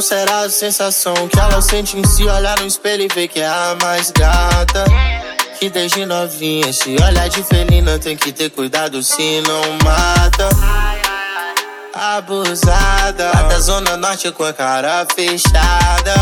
Qual será a sensação que ela sente em se olhar no espelho e ver que é a mais gata? Que desde novinha se olhar de felina tem que ter cuidado se não mata. Abusada, lá da zona norte com a cara fechada.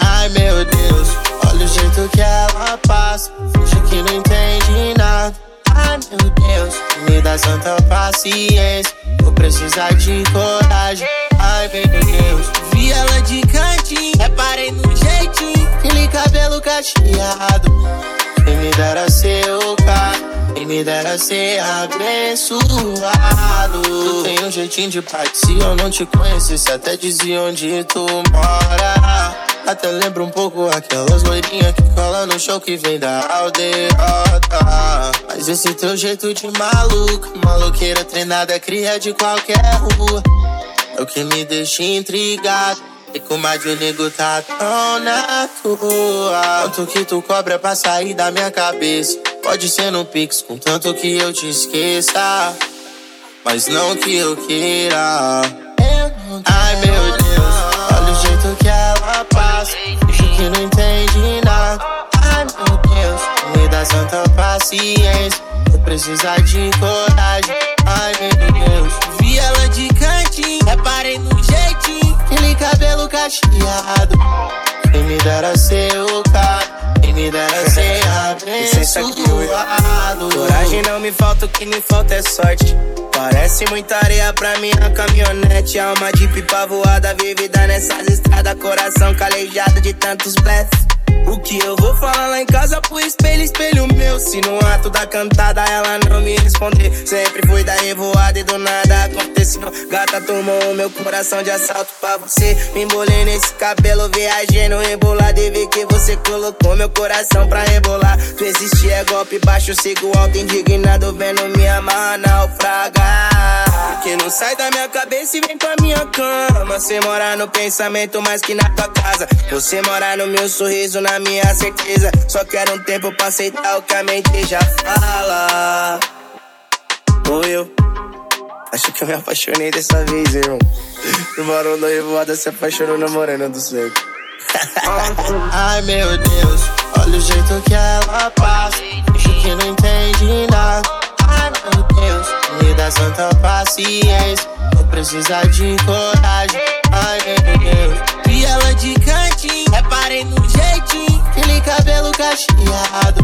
Ai meu Deus, olha o jeito que ela passa. Finge que não entende nada. Ai meu Deus, me dá santa paciência. Vou precisar de coragem. Ai meu Deus, vi ela de cantinho. Reparei no jeitinho, aquele cabelo cacheado. Quem me dera ser o cara, quem me dera ser abençoado. Tu tem um jeitinho de pai, se eu não te conhecesse, até dizia onde tu mora. Até lembro um pouco aquelas loirinhas que colam no show que vem da aldeota. Mas esse teu jeito de maluco, maloqueira treinada, cria de qualquer rua. É o que me deixa intrigado. E como a de nego tá tão na tua. Quanto que tu cobra pra sair da minha cabeça? Pode ser no Pix, contanto que eu te esqueça. Mas não que eu queira. Ai meu Deus, precisar de coragem. Ai meu Deus, vi ela de cantinho. Reparei no jeitinho, aquele cabelo cacheado. Quem me dera ser o cara, quem me dera ser abençoado. Coragem não me falta, o que me falta é sorte. Parece muita areia pra minha caminhonete. Alma de pipa voada, vivida nessas estradas. Coração calejado de tantos blefs. O que eu vou falar lá em casa pro espelho, espelho meu. Se no ato da cantada ela não me responder, sempre fui da revoada e do nada aconteceu. Gata tomou meu coração de assalto pra você. Me embolei nesse cabelo, viajei no rebolado e vi que você colocou meu coração pra rebolar. Existe é golpe baixo, sigo alto, indignado, vendo minha amarra naufragar. Que não sai da minha cabeça e vem pra minha cama. Você mora no pensamento mais que na tua casa. Você mora no meu sorriso, na minha certeza. Só quero um tempo pra aceitar o que a mente já fala. Ou eu. Acho que eu me apaixonei dessa vez, irmão. O barão da revoada se apaixonou na morena do centro. Ai meu Deus, Olha o jeito que ela passa. acho que não entende nada. Ai meu Deus, me dá santa paciência. Vou precisar de coragem. Ai meu Deus. Vi ela é de cantinho, é reparei no jeitinho. Aquele cabelo cacheado.